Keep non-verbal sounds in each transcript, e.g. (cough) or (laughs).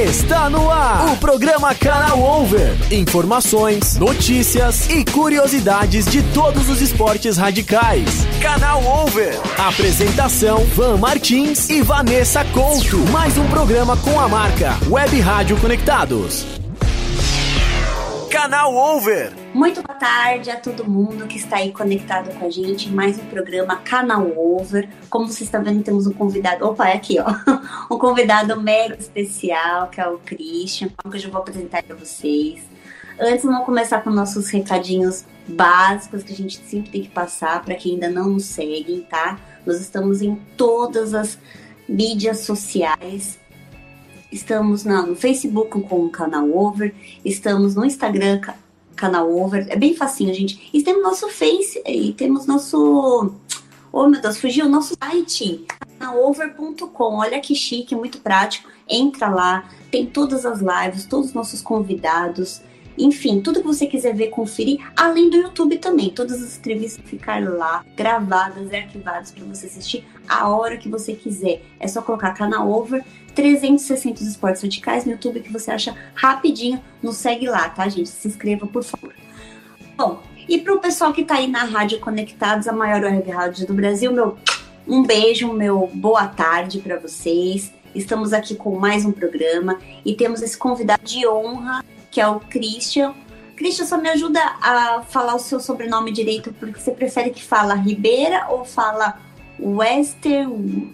Está no ar o programa Canal Over. Informações, notícias e curiosidades de todos os esportes radicais. Canal Over. Apresentação: Van Martins e Vanessa Couto. Mais um programa com a marca Web Rádio Conectados. Canal Over. Muito boa tarde a todo mundo que está aí conectado com a gente em mais um programa Canal Over. Como vocês estão vendo, temos um convidado. Opa, é aqui, ó. (laughs) Um convidado mega especial, que é o Christian, que eu já vou apresentar para vocês. Antes, vamos começar com nossos recadinhos básicos que a gente sempre tem que passar para quem ainda não nos segue, tá? Nós estamos em todas as mídias sociais Estamos no Facebook com o canal Over, estamos no Instagram canal Over, é bem facinho, gente. E temos nosso Face e temos nosso Oh meu Deus, fugiu o nosso site, canalover.com. Olha que chique, muito prático. Entra lá, tem todas as lives, todos os nossos convidados, enfim, tudo que você quiser ver, conferir, além do YouTube também. Todas as entrevistas ficar lá, gravadas e arquivadas para você assistir a hora que você quiser. É só colocar canal Over 360 esportes radicais no YouTube que você acha rapidinho. Nos segue lá, tá, gente? Se inscreva, por favor. Bom, e para o pessoal que está aí na Rádio Conectados, a maior web rádio do Brasil, meu um beijo, meu boa tarde para vocês. Estamos aqui com mais um programa e temos esse convidado de honra, que é o Christian. Christian, só me ajuda a falar o seu sobrenome direito, porque você prefere que fala Ribeira ou fala Wester.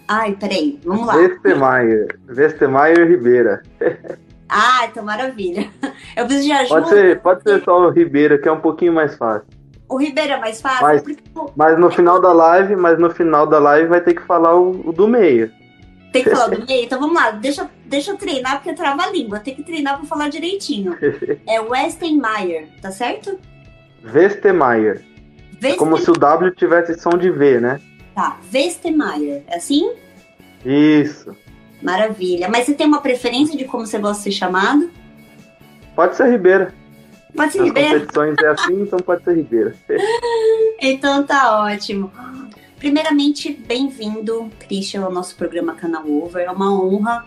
Ai, peraí, vamos lá. Westermaier. Westermaier Ribeira. (laughs) Ah, então maravilha. Eu preciso de ajuda. Pode ser, pode ser só o Ribeira, que é um pouquinho mais fácil. O Ribeira é mais fácil? Mas, porque... mas no final da live, mas no final da live vai ter que falar o, o do meio. Tem que falar do (laughs) meio? Então vamos lá, deixa, deixa eu treinar, porque trava a língua. Tem que treinar pra falar direitinho. (laughs) É Westenmaier, tá certo? Westermaier. É como se o W tivesse som de V, né? Tá, Westermaier, é assim? Isso. Maravilha. Mas você tem uma preferência de como você gosta de ser chamado? Pode ser Ribeira. Pode ser Nas Ribeira? competições é assim, então pode ser Ribeira. (laughs) Então tá ótimo. Primeiramente, bem-vindo, Christian, ao nosso programa Canal Over. É uma honra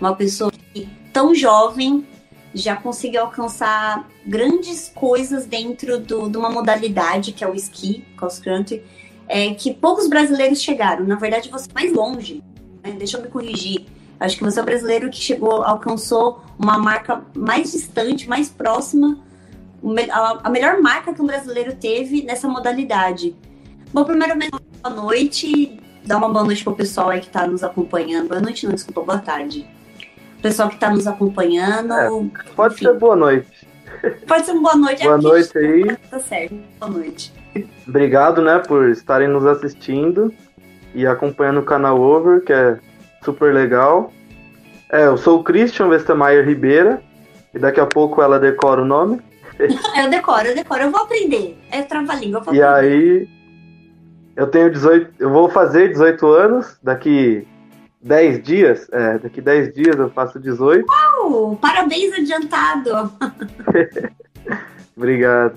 uma pessoa que, tão jovem já conseguiu alcançar grandes coisas dentro do, de uma modalidade que é o esqui, cross country, é, que poucos brasileiros chegaram. Na verdade, você é mais longe. Né? Deixa eu me corrigir. Acho que você é o brasileiro que chegou, alcançou uma marca mais distante, mais próxima, a melhor marca que um brasileiro teve nessa modalidade. Bom, primeiramente, boa noite. Dá uma boa noite pro pessoal aí que tá nos acompanhando. Boa noite, não, desculpa, boa tarde. Pessoal que tá nos acompanhando. É, pode enfim. ser boa noite. Pode ser uma boa noite. Boa noite aí. Tá certo, boa noite. Obrigado, né, por estarem nos assistindo e acompanhando o canal Over, que é super legal. É, eu sou o Christian Westermaier Ribeira, e daqui a pouco ela decora o nome. (laughs) eu decoro, eu decoro, eu vou aprender. É trava-língua, E aí, eu tenho 18, eu vou fazer 18 anos, daqui 10 dias, é, daqui 10 dias eu faço 18. Uau, parabéns adiantado. (laughs) Obrigado.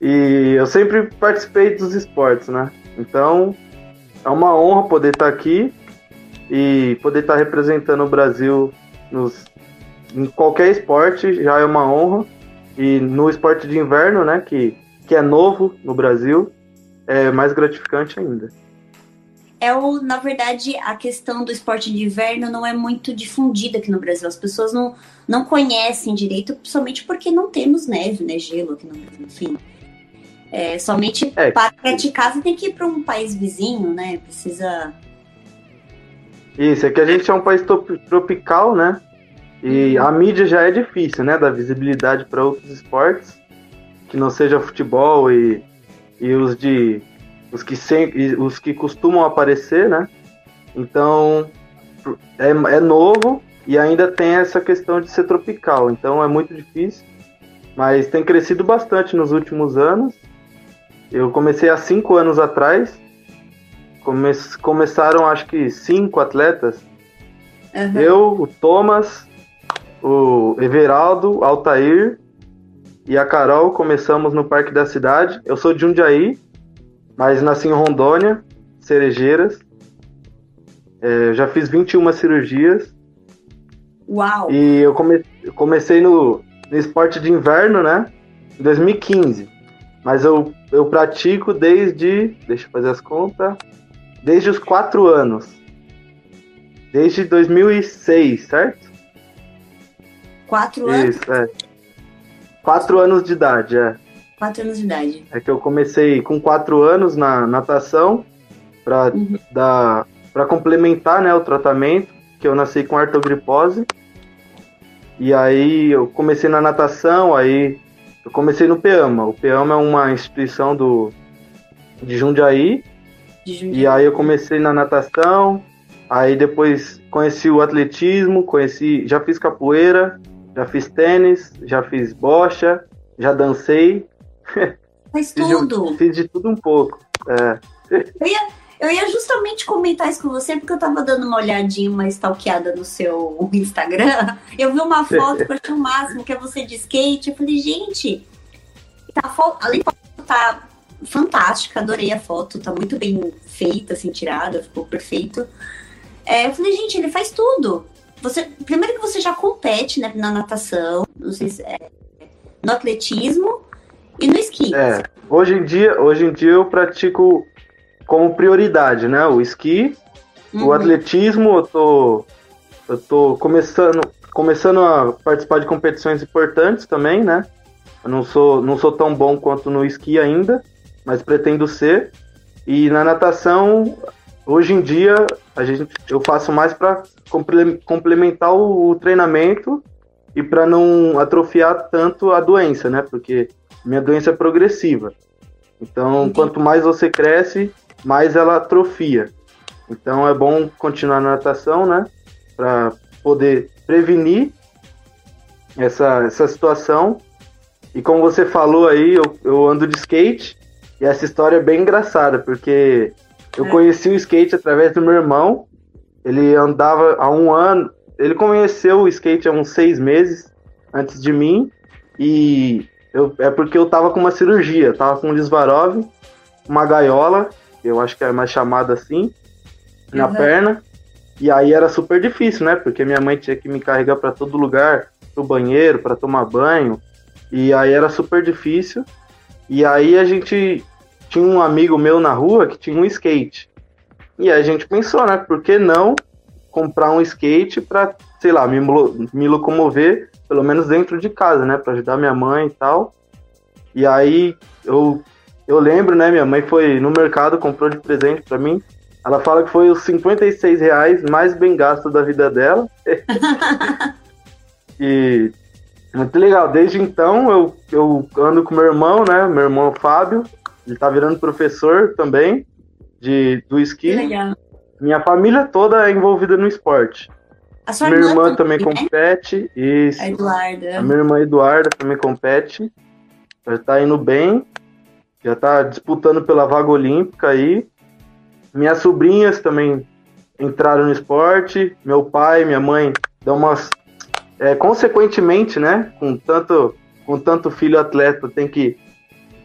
E eu sempre participei dos esportes, né? Então, é uma honra poder estar aqui e poder estar representando o Brasil nos em qualquer esporte já é uma honra. E no esporte de inverno, né, que, que é novo no Brasil, é mais gratificante ainda. É o, na verdade, a questão do esporte de inverno não é muito difundida aqui no Brasil. As pessoas não, não conhecem direito, somente porque não temos neve, né, gelo aqui no Brasil, enfim. É, somente é. para praticar você tem que ir para um país vizinho, né? Precisa. Isso, é que a gente é um país tropical, né? E uhum. a mídia já é difícil, né? Dar visibilidade para outros esportes, que não seja futebol e, e os de os que sempre, os que costumam aparecer, né? Então é, é novo e ainda tem essa questão de ser tropical, então é muito difícil, mas tem crescido bastante nos últimos anos eu comecei há cinco anos atrás. Come começaram acho que cinco atletas. Uhum. Eu, o Thomas, o Everaldo, o Altair e a Carol começamos no Parque da Cidade. Eu sou de Jundiaí, mas nasci em Rondônia, Cerejeiras. É, já fiz 21 cirurgias. Uau! E eu come comecei no, no esporte de inverno, né? Em 2015. Mas eu, eu pratico desde. Deixa eu fazer as contas. Desde os quatro anos. Desde 2006, certo? Quatro anos? Isso, é. Quatro anos de idade, é. Quatro anos de idade. É que eu comecei com quatro anos na natação para uhum. dar para complementar né, o tratamento, que eu nasci com artrogripose. E aí eu comecei na natação, aí eu comecei no PEAMA. O PEAMA é uma instituição do, de Jundiaí. de Jundiaí. E aí eu comecei na natação, aí depois conheci o atletismo, conheci, já fiz capoeira, já fiz tênis, já fiz bocha, já dancei. Faz tudo. fiz, fiz de tudo um pouco. É. Eu ia, eu ia justamente comentar isso com você, porque eu tava dando uma olhadinha, uma stalkeada no seu Instagram. Eu vi uma foto que eu achei o máximo, que é você de skate. Eu falei, gente, tá, além de tá fantástica, adorei a foto, tá muito bem feita, assim, tirada, ficou perfeito. É, eu falei, gente, ele faz tudo. Você, primeiro que você já compete né, na natação, não sei se é, no atletismo e no esqui. É, hoje em dia, hoje em dia eu pratico como prioridade, né? O esqui, uhum. o atletismo, eu tô, eu tô começando, começando a participar de competições importantes também, né? Eu não sou, não sou tão bom quanto no esqui ainda, mas pretendo ser. E na natação, hoje em dia, a gente, eu faço mais para complementar o, o treinamento e para não atrofiar tanto a doença, né? Porque minha doença é progressiva. Então, Entendi. quanto mais você cresce, mais ela atrofia. Então é bom continuar na natação, né? Para poder prevenir essa, essa situação. E como você falou aí, eu, eu ando de skate e essa história é bem engraçada, porque eu é. conheci o skate através do meu irmão. Ele andava há um ano, ele conheceu o skate há uns seis meses antes de mim. E eu, é porque eu tava com uma cirurgia, eu tava com um Lisvarov, uma gaiola eu acho que é mais chamada assim, na uhum. perna. E aí era super difícil, né? Porque minha mãe tinha que me carregar para todo lugar, pro banheiro, para tomar banho. E aí era super difícil. E aí a gente tinha um amigo meu na rua que tinha um skate. E aí a gente pensou, né? Por que não comprar um skate para, sei lá, me, me locomover, pelo menos dentro de casa, né? Para ajudar minha mãe e tal. E aí eu eu lembro, né? Minha mãe foi no mercado, comprou de presente para mim. Ela fala que foi os 56 reais mais bem gastos da vida dela. (laughs) e muito legal. Desde então eu, eu ando com meu irmão, né? Meu irmão Fábio. Ele tá virando professor também de, do esqui. legal. Minha família toda é envolvida no esporte. A sua minha irmã, irmã também né? compete. Isso. A Eduarda. A minha irmã Eduarda também compete. Já tá indo bem já está disputando pela vaga olímpica aí. Minhas sobrinhas também entraram no esporte. Meu pai, minha mãe dão umas. É, consequentemente, né? Com tanto, com tanto filho atleta, tem que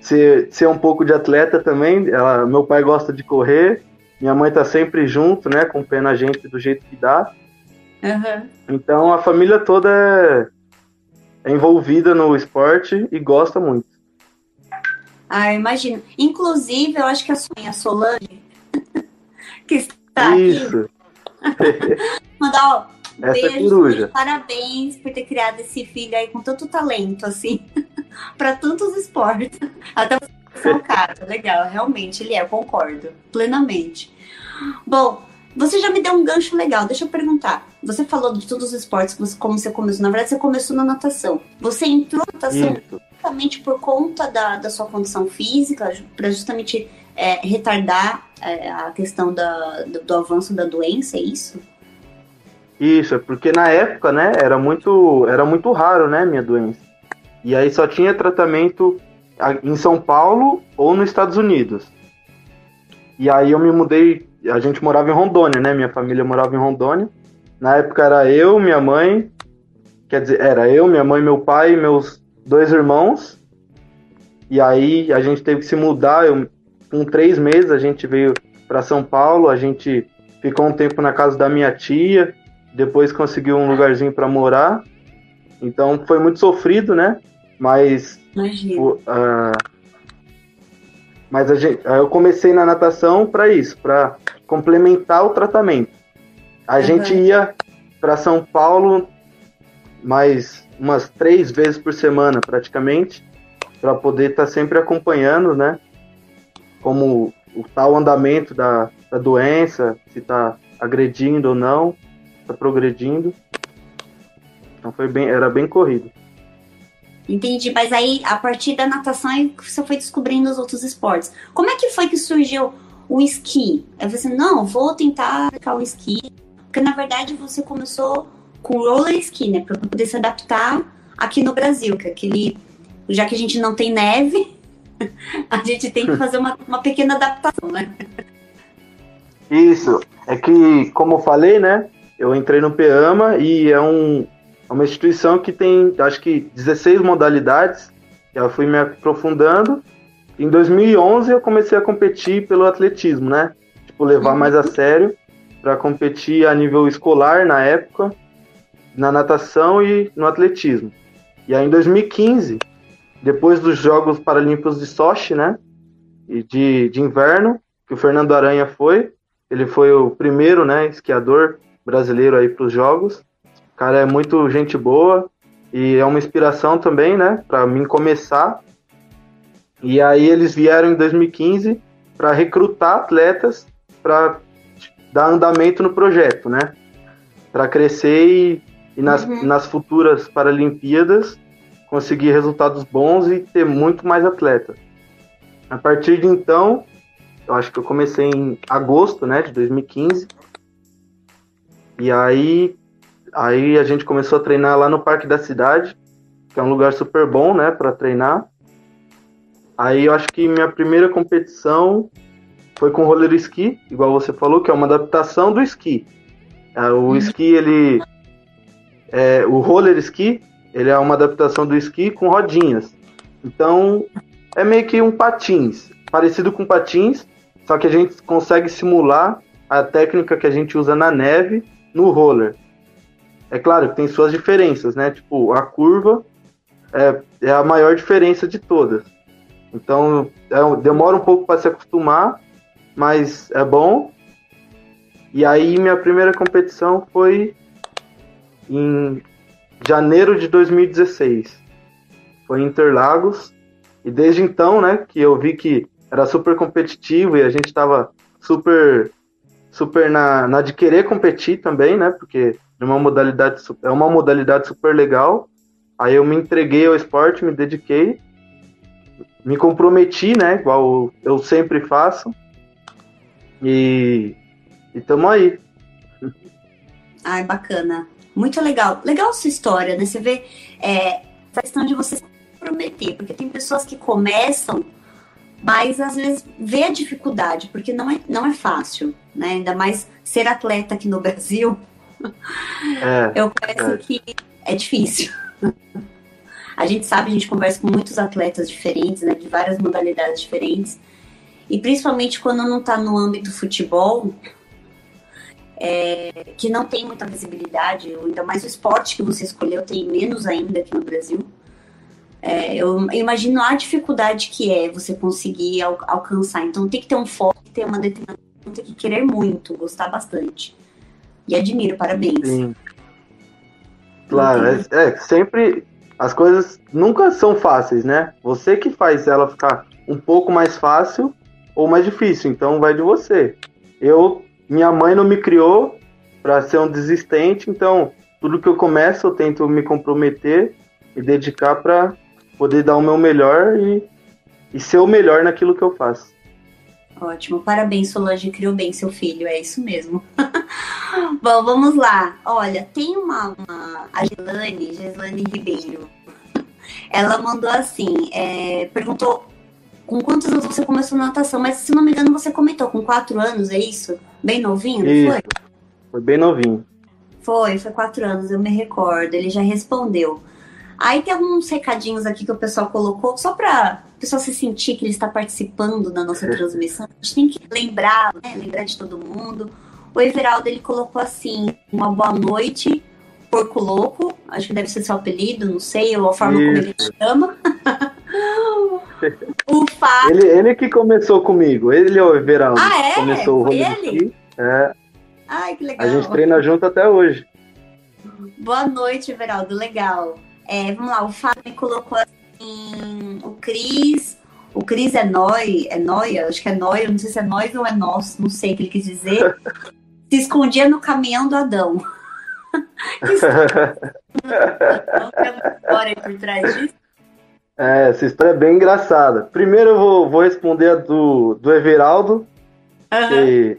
ser, ser um pouco de atleta também. Ela, meu pai gosta de correr. Minha mãe tá sempre junto, né? Acompanhando a gente do jeito que dá. Uhum. Então a família toda é, é envolvida no esporte e gosta muito. Ah, imagino. Inclusive, eu acho que a sua Solange, (laughs) que está Isso. aqui, (laughs) mandar um Essa é beijo, coruja. parabéns por ter criado esse filho aí com tanto talento, assim, para tantos esportes. (laughs) Até você é um cara, legal, realmente, ele é, eu concordo, plenamente. Bom, você já me deu um gancho legal, deixa eu perguntar. Você falou de todos os esportes, você- como você começou. Na verdade, você começou na natação. Você entrou na natação justamente por conta da, da sua condição física, para justamente é, retardar é, a questão da, do, do avanço da doença, é isso? Isso, é porque na época, né, era muito, era muito raro, né, minha doença. E aí só tinha tratamento em São Paulo ou nos Estados Unidos. E aí eu me mudei, a gente morava em Rondônia, né, minha família morava em Rondônia. Na época era eu, minha mãe, quer dizer, era eu, minha mãe, meu pai e meus dois irmãos. E aí a gente teve que se mudar, eu, com três meses a gente veio para São Paulo, a gente ficou um tempo na casa da minha tia, depois conseguiu um lugarzinho para morar. Então foi muito sofrido, né? Mas Imagina. o- ah, mas a gente, eu comecei na natação para isso, para complementar o tratamento. A Uhum. gente ia para São Paulo mais umas três vezes por semana, praticamente, para poder estar sempre acompanhando, né? Como o tal andamento da, da doença, se está agredindo ou não, está progredindo. Então foi bem, era bem corrido. Entendi, mas aí a partir da natação você foi descobrindo os outros esportes. Como é que foi que surgiu o esqui? Aí você, não, vou tentar aplicar o esqui. Porque na verdade você começou com roller ski, né? Pra poder se adaptar aqui no Brasil, que é aquele. Já que a gente não tem neve, (laughs) a gente tem que fazer uma, uma pequena adaptação, né? Isso. É que, como eu falei, né? Eu entrei no PEAMA e é, um, é uma instituição que tem, acho que, 16 modalidades. Eu fui me aprofundando. Em 2011 eu comecei a competir pelo atletismo, né? Tipo, levar Uhum. mais a sério para competir a nível escolar na época, na natação e no atletismo. E aí em 2015, depois dos Jogos Paralímpicos de Sochi, né? E de, de inverno, que o Fernando Aranha foi, ele foi o primeiro, né, esquiador brasileiro aí para os jogos. O cara é muito gente boa e é uma inspiração também, né, para mim começar. E aí eles vieram em 2015 para recrutar atletas para dar andamento no projeto, né? Para crescer e, e nas, Uhum. nas futuras Paralimpíadas conseguir resultados bons e ter muito mais atletas. A partir de então, eu acho que eu comecei em agosto, né, de 2015. E aí, aí a gente começou a treinar lá no Parque da Cidade, que é um lugar super bom, né, para treinar. Aí eu acho que minha primeira competição foi com roller ski, igual você falou, que é uma adaptação do esqui. É, O esqui, ele. É, o roller ski, ele é uma adaptação do esqui com rodinhas. Então, é meio que um patins, parecido com patins, só que a gente consegue simular a técnica que a gente usa na neve no roller. É claro que tem suas diferenças, né? Tipo, a curva é, é a maior diferença de todas. Então, é, demora um pouco para se acostumar, mas é bom. E aí, minha primeira competição foi em janeiro de 2016. Foi em Interlagos. E desde então, né, que eu vi que era super competitivo e a gente estava super super na, na de querer competir também, né? Porque é uma modalidade é uma modalidade super legal. Aí eu me entreguei ao esporte, me dediquei, me comprometi, né? Igual eu sempre faço. E e tamo aí. Ai, bacana. Muito legal. Legal sua história, né? Você vê é, essa questão de você se comprometer, porque tem pessoas que começam, mas às vezes vê a dificuldade, porque não é, não é fácil, né? Ainda mais ser atleta aqui no (laughs) Brasil, É, eu penso verdade. que é difícil. A gente sabe, a gente conversa com muitos atletas diferentes, né? De várias modalidades diferentes. E principalmente quando não tá no âmbito futebol, é, que não tem muita visibilidade, ainda mais o esporte que você escolheu tem menos ainda aqui no Brasil. É, eu, eu, imagino a dificuldade que é você conseguir al alcançar. Então tem que ter um foco, ter uma determinação, tem que querer muito, gostar bastante. E admiro, parabéns. Sim. Claro, é, é, sempre as coisas nunca são fáceis, né? Você que faz ela ficar um pouco mais fácil ou mais difícil, então vai de você. Eu, minha mãe não me criou para ser um desistente, então tudo que eu começo eu tento me comprometer e dedicar para poder dar o meu melhor e, e ser o melhor naquilo que eu faço. Ótimo, parabéns, Solange, criou bem seu filho, é isso mesmo. (laughs) (laughs) Bom, vamos lá. Olha, tem uma, uma a Gelane, Geslane Ribeiro. Ela mandou assim, é, perguntou com quantos anos você começou natação, mas se não me engano você comentou com quatro anos, é isso? Bem novinho, não foi? Foi bem novinho. Foi, foi quatro anos, eu me recordo. Ele já respondeu. Aí tem alguns recadinhos aqui que o pessoal colocou, só para o pessoal se sentir que ele está participando da nossa (laughs) transmissão. A gente tem que lembrar, né? Lembrar de todo mundo. O Everaldo ele colocou assim: uma boa noite, porco louco. Acho que deve ser seu apelido, não sei, ou a forma Isso. como ele te chama. (laughs) o Fábio. Ele, ele que começou comigo, ele é o Everaldo. Ah, é? Começou o ele? É. Ai, que legal. A gente treina junto até hoje. Boa noite, Everaldo. Legal. É, vamos lá, o Fábio colocou assim, o Cris, o Cris é nóia, é nóia, acho que é nóia, não sei se é nóia ou é nosso, não sei o que ele quis dizer. (laughs) se escondia no caminhão do Adão. (laughs) história por trás disso? É, essa história é bem engraçada. Primeiro eu vou, vou responder a do, do Everaldo, uhum. que,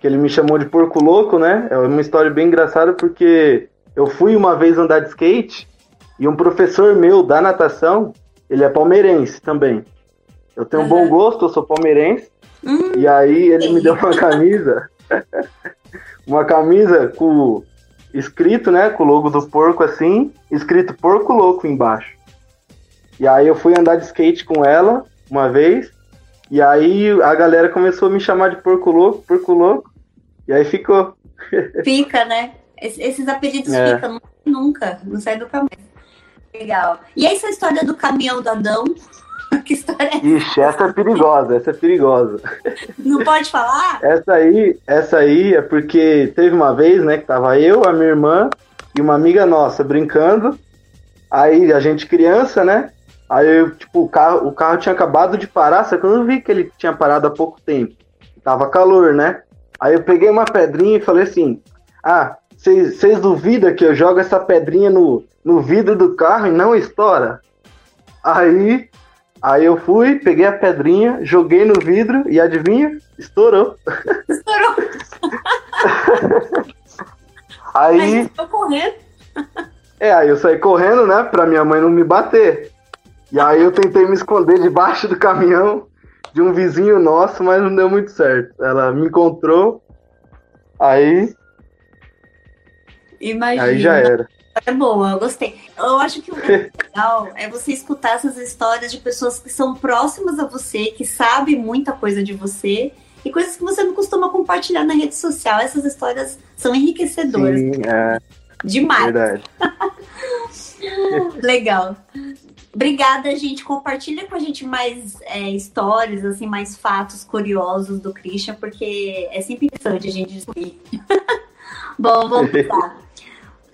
que ele me chamou de porco louco, né? É uma história bem engraçada porque eu fui uma vez andar de skate e um professor meu da natação, ele é palmeirense também. Eu tenho um bom gosto, eu sou palmeirense. Hum, e aí ele me deu uma camisa, (laughs) uma camisa com escrito, né, com o logo do porco assim, escrito porco louco embaixo. E aí eu fui andar de skate com ela uma vez, e aí a galera começou a me chamar de porco louco, porco louco, e aí ficou. (laughs) Fica, né? Esses apelidos é. ficam nunca, não sai do caminho. Legal. E essa história do caminhão do Adão? (laughs) que história é essa? Ixi, essa é perigosa, essa é perigosa. Não pode falar? Essa aí, essa aí é porque teve uma vez, né, que tava eu, a minha irmã e uma amiga nossa brincando. Aí a gente criança, né? Aí, tipo, o carro, o carro tinha acabado de parar, só que eu não vi que ele tinha parado há pouco tempo. Tava calor, né? Aí eu peguei uma pedrinha e falei assim: Ah, vocês duvidam que eu jogo essa pedrinha no, no vidro do carro e não estoura? Aí, aí eu fui, peguei a pedrinha, joguei no vidro e adivinha? Estourou. Estourou. (laughs) aí. Mas eu correndo. É, aí eu saí correndo, né, pra minha mãe não me bater. E aí eu tentei me esconder debaixo do caminhão de um vizinho nosso, mas não deu muito certo. Ela me encontrou, aí Imagina. Aí já era. É boa, eu gostei. Eu acho que o (laughs) legal é você escutar essas histórias de pessoas que são próximas a você, que sabem muita coisa de você e coisas que você não costuma compartilhar na rede social. Essas histórias são enriquecedoras. Sim, é. Demais. Verdade. (laughs) legal. Obrigada, gente. Compartilha com a gente mais é, histórias, assim, mais fatos curiosos do Christian, porque é sempre interessante a gente descobrir. (laughs) Bom, vamos lá.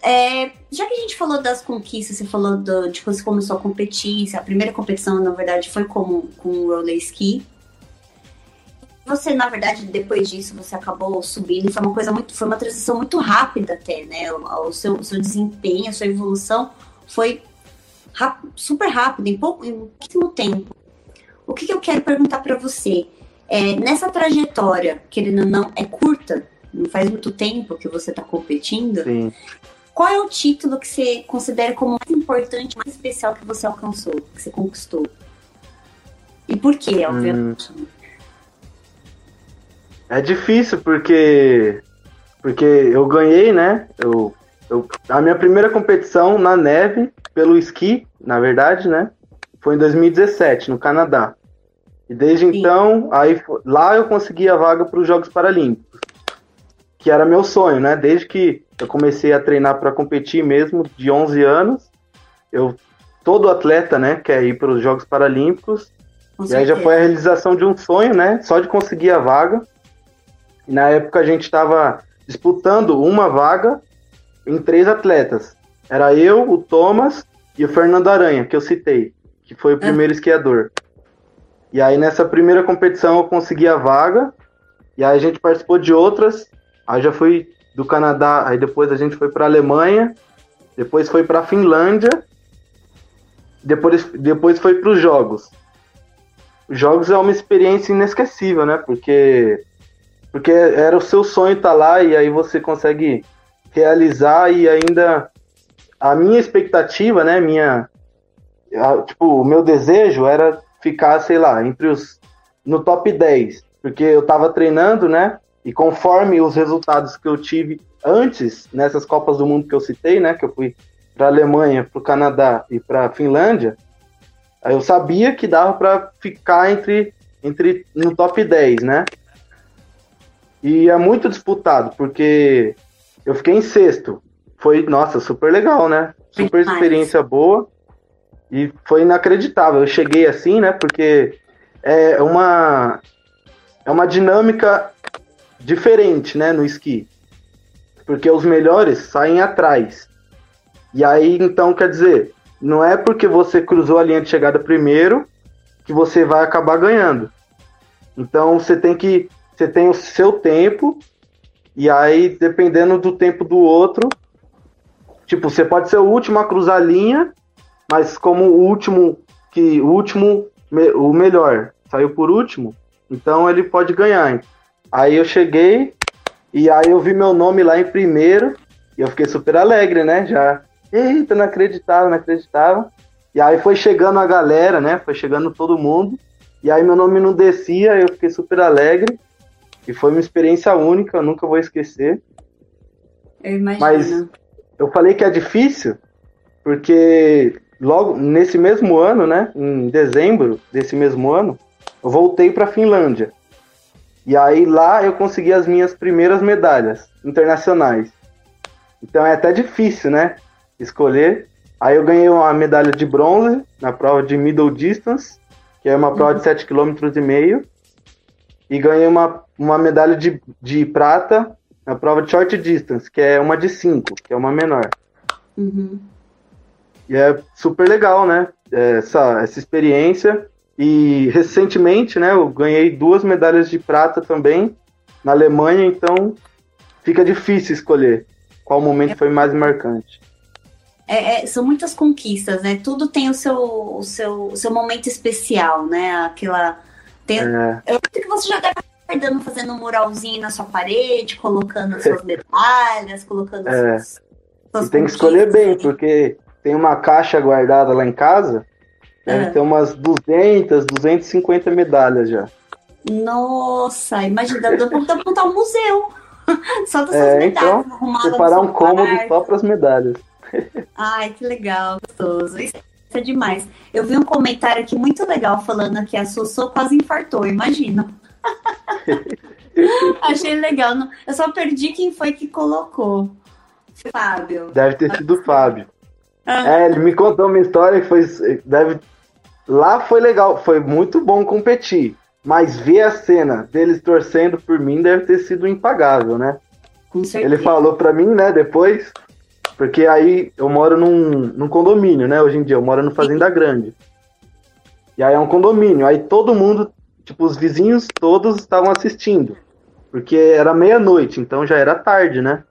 É, já que a gente falou das conquistas, você falou do, de quando você começou a competir, a primeira competição, na verdade, foi com, com o roller ski. Você, na verdade, depois disso, você acabou subindo, foi uma coisa muito, foi uma transição muito rápida até, né? O, o seu, o seu desempenho, a sua evolução foi super rápido, em pouco, em pouquíssimo tempo. O que, que eu quero perguntar para você? É, nessa trajetória, querendo ou não, é curta, não faz muito tempo que você está competindo. Sim. Qual é o título que você considera como mais importante, mais especial que você alcançou, que você conquistou? E por quê, obviamente? Hum. É difícil porque porque eu ganhei, né? Eu, eu, a minha primeira competição na neve pelo esqui, na verdade, né? Foi em 2017 no Canadá. E desde Sim. então, aí lá eu consegui a vaga para os Jogos Paralímpicos. que era meu sonho, né? Desde que eu comecei a treinar para competir mesmo, de 11 anos, eu todo atleta, né, quer ir para os Jogos Paralímpicos. Com e certeza. aí já foi a realização de um sonho, né? Só de conseguir a vaga. E na época a gente estava disputando uma vaga em três atletas. Era eu, o Thomas e o Fernando Aranha, que eu citei, que foi o primeiro é. esquiador. E aí nessa primeira competição eu consegui a vaga, e aí a gente participou de outras, aí já fui do Canadá, aí depois a gente foi para Alemanha, depois foi para Finlândia, depois, depois foi para os Jogos. Os Jogos é uma experiência inesquecível, né? Porque porque era o seu sonho estar tá lá e aí você consegue realizar e ainda a minha expectativa, né, minha a, tipo, o meu desejo era ficar, sei lá, entre os no top 10, porque eu tava treinando, né? E conforme os resultados que eu tive antes nessas Copas do Mundo que eu citei, né, que eu fui para Alemanha, para o Canadá e para Finlândia, eu sabia que dava para ficar entre entre no top 10, né? E é muito disputado, porque eu fiquei em sexto. Foi, nossa, super legal, né? Super experiência boa. E foi inacreditável. Eu cheguei assim, né? Porque é uma, é uma dinâmica diferente, né? No esqui. Porque os melhores saem atrás. E aí, então, quer dizer, não é porque você cruzou a linha de chegada primeiro que você vai acabar ganhando. Então, você tem que você tem o seu tempo, e aí, dependendo do tempo do outro, tipo, você pode ser o último a cruzar a linha, mas como o último, que o último, o melhor, saiu por último, então ele pode ganhar. Aí eu cheguei, e aí eu vi meu nome lá em primeiro, e eu fiquei super alegre, né? Já, eita, não acreditava, não acreditava. E aí foi chegando a galera, né? Foi chegando todo mundo. E aí meu nome não descia, eu fiquei super alegre. E foi uma experiência única, eu nunca vou esquecer. Eu imagino. Mas eu falei que é difícil, porque logo nesse mesmo ano, né, em dezembro desse mesmo ano, eu voltei para a Finlândia. E aí lá eu consegui as minhas primeiras medalhas internacionais. Então é até difícil, né, escolher. Aí eu ganhei uma medalha de bronze na prova de middle distance, que é uma prova uhum. de 7 km e meio e ganhei uma, uma medalha de, de prata na prova de short distance, que é uma de 5, que é uma menor. Uhum. E é super legal, né? Essa, essa experiência. E recentemente, né, eu ganhei duas medalhas de prata também na Alemanha, então fica difícil escolher qual momento é. foi mais marcante. É, é, são muitas conquistas, né? Tudo tem o seu, o seu, o seu momento especial, né? Aquela tem, é. Eu acho que você já deve estar guardando, fazendo um muralzinho na sua parede, colocando as suas (laughs) medalhas, colocando é. suas, suas tem que escolher bem, porque tem uma caixa guardada lá em casa, deve é. ter umas 200, 250 medalhas já. Nossa, imagina, dá pra montar um museu. (laughs) Só das é, medalhas. Então, separar um cômodo só para as medalhas. Ai, que legal, gostoso. Isso é demais. Eu vi um comentário aqui muito legal falando que a Sossô quase infartou, imagina. (laughs) Achei legal. Eu só perdi quem foi que colocou. Fábio. Deve ter sido o Fábio. Ah. É, ele me contou uma história que foi. Deve, lá foi legal, foi muito bom competir. Mas ver a cena deles torcendo por mim deve ter sido impagável, né? Ele falou para mim, né, depois, porque aí eu moro num, num condomínio, né? Hoje em dia, eu moro no Fazenda Grande. E aí é um condomínio. Aí todo mundo, tipo, os vizinhos todos estavam assistindo. Porque era meia-noite, então já era tarde, né?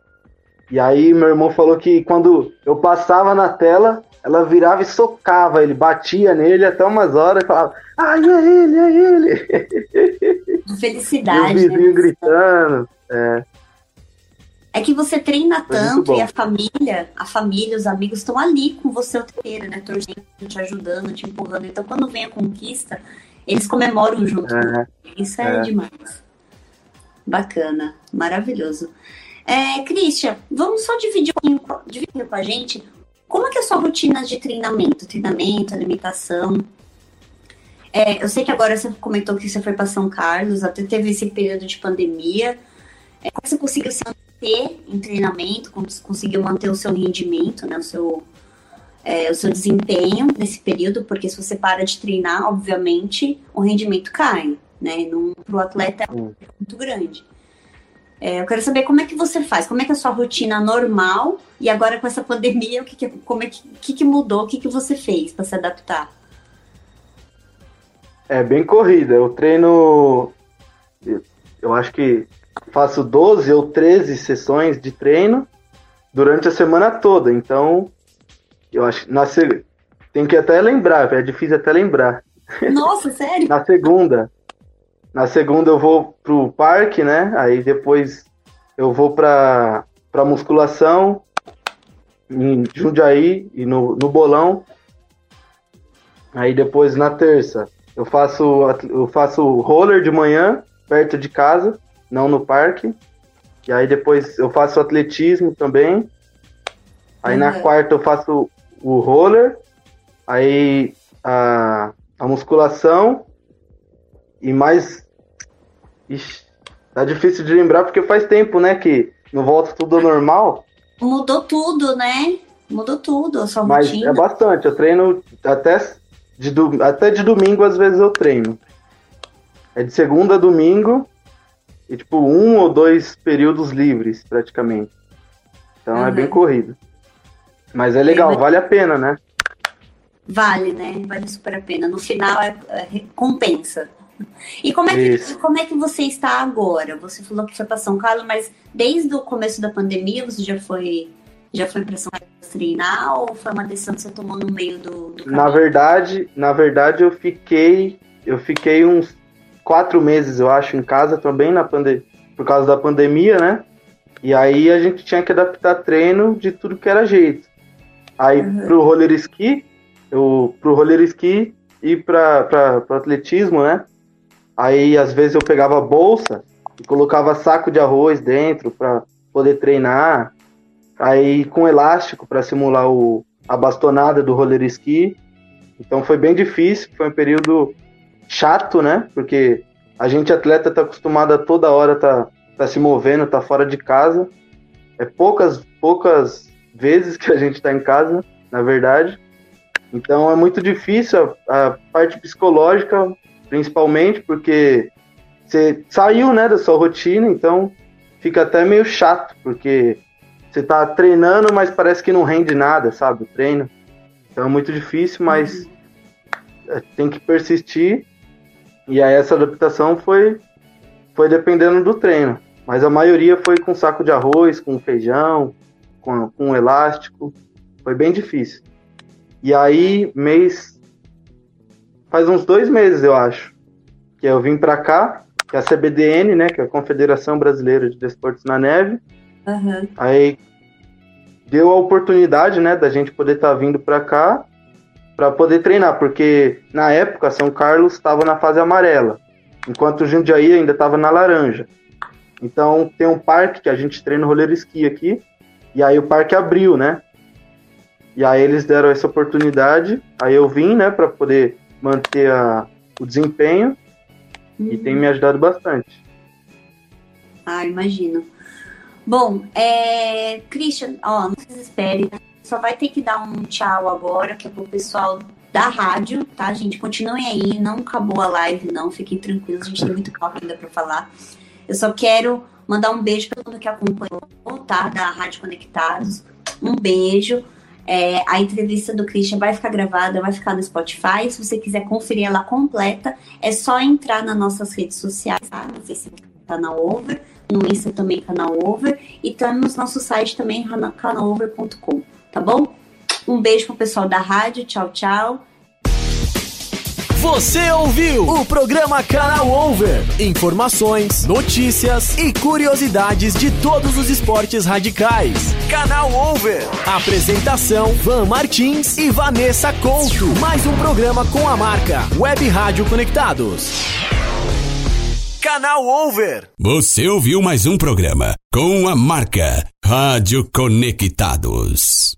E aí meu irmão falou que quando eu passava na tela, ela virava e socava ele, batia nele até umas horas e falava, ai, é ele, é ele. Felicidade. E os vizinhos né? gritando. É. É que você treina tanto e a família, a família, os amigos estão ali com você o tempo né? Torcendo, te ajudando, te empurrando. Então, quando vem a conquista, eles comemoram junto. É, Isso é, é, demais. Bacana, maravilhoso. É, Christian, vamos só dividir um pouquinho dividir com a gente como é que é a sua rotina de treinamento, treinamento, alimentação. É, eu sei que agora você comentou que você foi para São Carlos, até teve esse período de pandemia. É, como você conseguiu se manter em treinamento, conseguiu manter o seu rendimento, né, o seu, é, o seu desempenho nesse período, porque se você para de treinar, obviamente, o rendimento cai, né? Para o atleta é muito grande. É, eu quero saber como é que você faz, como é que é a sua rotina normal e agora com essa (laughs) pandemia, o que, que como é que, que, que mudou, o que, que você fez para se adaptar? É bem corrida. Eu treino, eu acho que faço 12 ou 13 sessões de treino durante a semana toda. Então, eu acho na tem que até lembrar, é difícil até lembrar. Nossa, sério? (laughs) na segunda. Na segunda eu vou pro parque, né? Aí depois eu vou pra, pra musculação em Jundiaí e no, no Bolão. Aí depois na terça eu faço, eu faço roller de manhã, perto de casa, não no parque. E aí depois eu faço atletismo também. Aí uhum. na quarta eu faço o roller. Aí a, a musculação. E mais. Ixi, tá difícil de lembrar porque faz tempo, né? Que não volta tudo normal. Mudou tudo, né? Mudou tudo sua Mas rotina. é bastante. Eu treino até de do, até de domingo, às vezes, eu treino. É de segunda a domingo e, tipo, um ou dois períodos livres, praticamente. Então uhum. é bem corrido. Mas é legal, vale a pena, né? Vale, né? Vale super a pena. No final, é, é recompensa. E como é, que, como é que você está agora? Você falou que foi para São Carlos, mas desde o começo da pandemia você já foi já foi para São Carlos treinar ou foi uma decisão que você tomou no meio do, do Na verdade, na verdade eu fiquei eu fiquei uns quatro meses, eu acho, em casa também na por causa da pandemia, né? E aí a gente tinha que adaptar treino de tudo que era jeito. Aí uhum. pro roller ski, eu pro roller ski e para para atletismo, né? Aí às vezes eu pegava bolsa e colocava saco de arroz dentro para poder treinar aí com elástico para simular o, a bastonada do roller ski. Então foi bem difícil, foi um período chato, né? Porque a gente atleta tá acostumado a toda hora tá, tá se movendo, tá fora de casa. É poucas poucas vezes que a gente tá em casa, na verdade. Então é muito difícil a, a parte psicológica, principalmente porque você saiu, né, da sua rotina, então fica até meio chato, porque você tá treinando, mas parece que não rende nada, sabe? O treino. Então é muito difícil, mas uhum. tem que persistir. E aí essa adaptação foi, foi dependendo do treino. Mas a maioria foi com saco de arroz, com feijão, com, com elástico. Foi bem difícil. E aí, mês. Faz uns dois meses, eu acho. Que eu vim para cá, que é a CBDN, né? Que é a Confederação Brasileira de Desportos na Neve. Uhum. Aí deu a oportunidade, né, da gente poder estar tá vindo para cá para poder treinar, porque na época São Carlos estava na fase amarela, enquanto Jundiaí ainda estava na laranja. Então tem um parque que a gente treina roller ski aqui, e aí o parque abriu, né? E aí eles deram essa oportunidade, aí eu vim, né, para poder manter a, o desempenho uhum. e tem me ajudado bastante. Ah, imagino. Bom, é, Christian, ó, não se desespere, só vai ter que dar um tchau agora, que é pro pessoal da rádio, tá, gente? Continuem aí, não acabou a live, não, fiquem tranquilos, a gente tem muito calma ainda para falar. Eu só quero mandar um beijo para todo mundo que acompanhou, tá, da Rádio Conectados. Um beijo. É, a entrevista do Christian vai ficar gravada, vai ficar no Spotify. Se você quiser conferir ela completa, é só entrar nas nossas redes sociais, tá? No Facebook, canal Over no Insta também, canal Over, e tá no nosso site também, canalover.com, tá bom? Um beijo pro pessoal da rádio, tchau, tchau. Você ouviu o programa Canal Over. Informações, notícias e curiosidades de todos os esportes radicais. Canal Over. Apresentação: Van Martins e Vanessa Couto. Mais um programa com a marca Web Rádio Conectados. Canal Over. Você ouviu mais um programa com a marca Rádio Conectados.